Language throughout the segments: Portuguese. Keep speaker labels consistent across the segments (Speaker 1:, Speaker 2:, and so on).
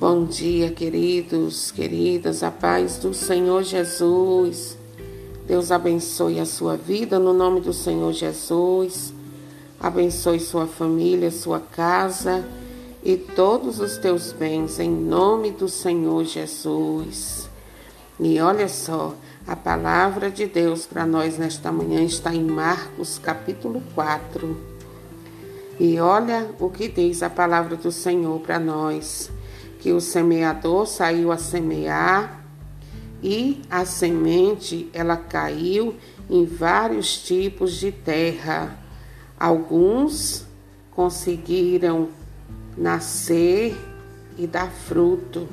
Speaker 1: Bom dia, queridos, queridas, a paz do Senhor Jesus. Deus abençoe a sua vida no nome do Senhor Jesus. Abençoe sua família, sua casa e todos os teus bens em nome do Senhor Jesus. E olha só, a palavra de Deus para nós nesta manhã está em Marcos capítulo 4. E olha o que diz a palavra do Senhor para nós que o semeador saiu a semear e a semente ela caiu em vários tipos de terra. Alguns conseguiram nascer e dar fruto.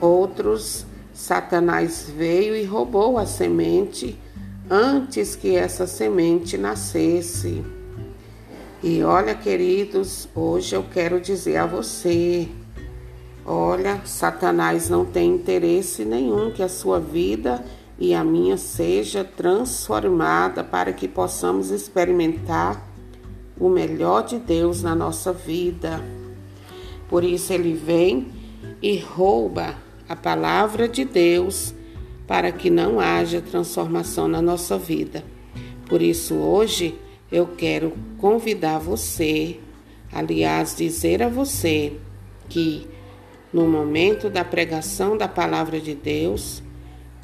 Speaker 1: Outros, Satanás veio e roubou a semente antes que essa semente nascesse. E olha, queridos, hoje eu quero dizer a você Olha, Satanás não tem interesse nenhum que a sua vida e a minha seja transformada para que possamos experimentar o melhor de Deus na nossa vida. Por isso ele vem e rouba a palavra de Deus para que não haja transformação na nossa vida. Por isso hoje eu quero convidar você, aliás, dizer a você que no momento da pregação da palavra de Deus,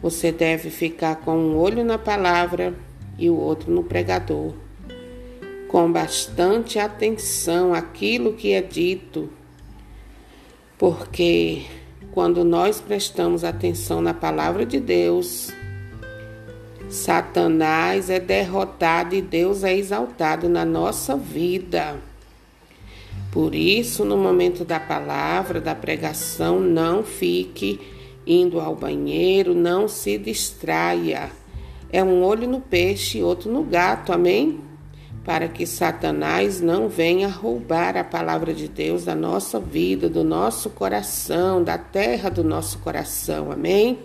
Speaker 1: você deve ficar com um olho na palavra e o outro no pregador, com bastante atenção àquilo que é dito, porque quando nós prestamos atenção na palavra de Deus, Satanás é derrotado e Deus é exaltado na nossa vida. Por isso, no momento da palavra, da pregação, não fique indo ao banheiro, não se distraia. É um olho no peixe e outro no gato, amém? Para que Satanás não venha roubar a palavra de Deus da nossa vida, do nosso coração, da terra do nosso coração, amém?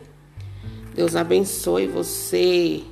Speaker 1: Deus abençoe você.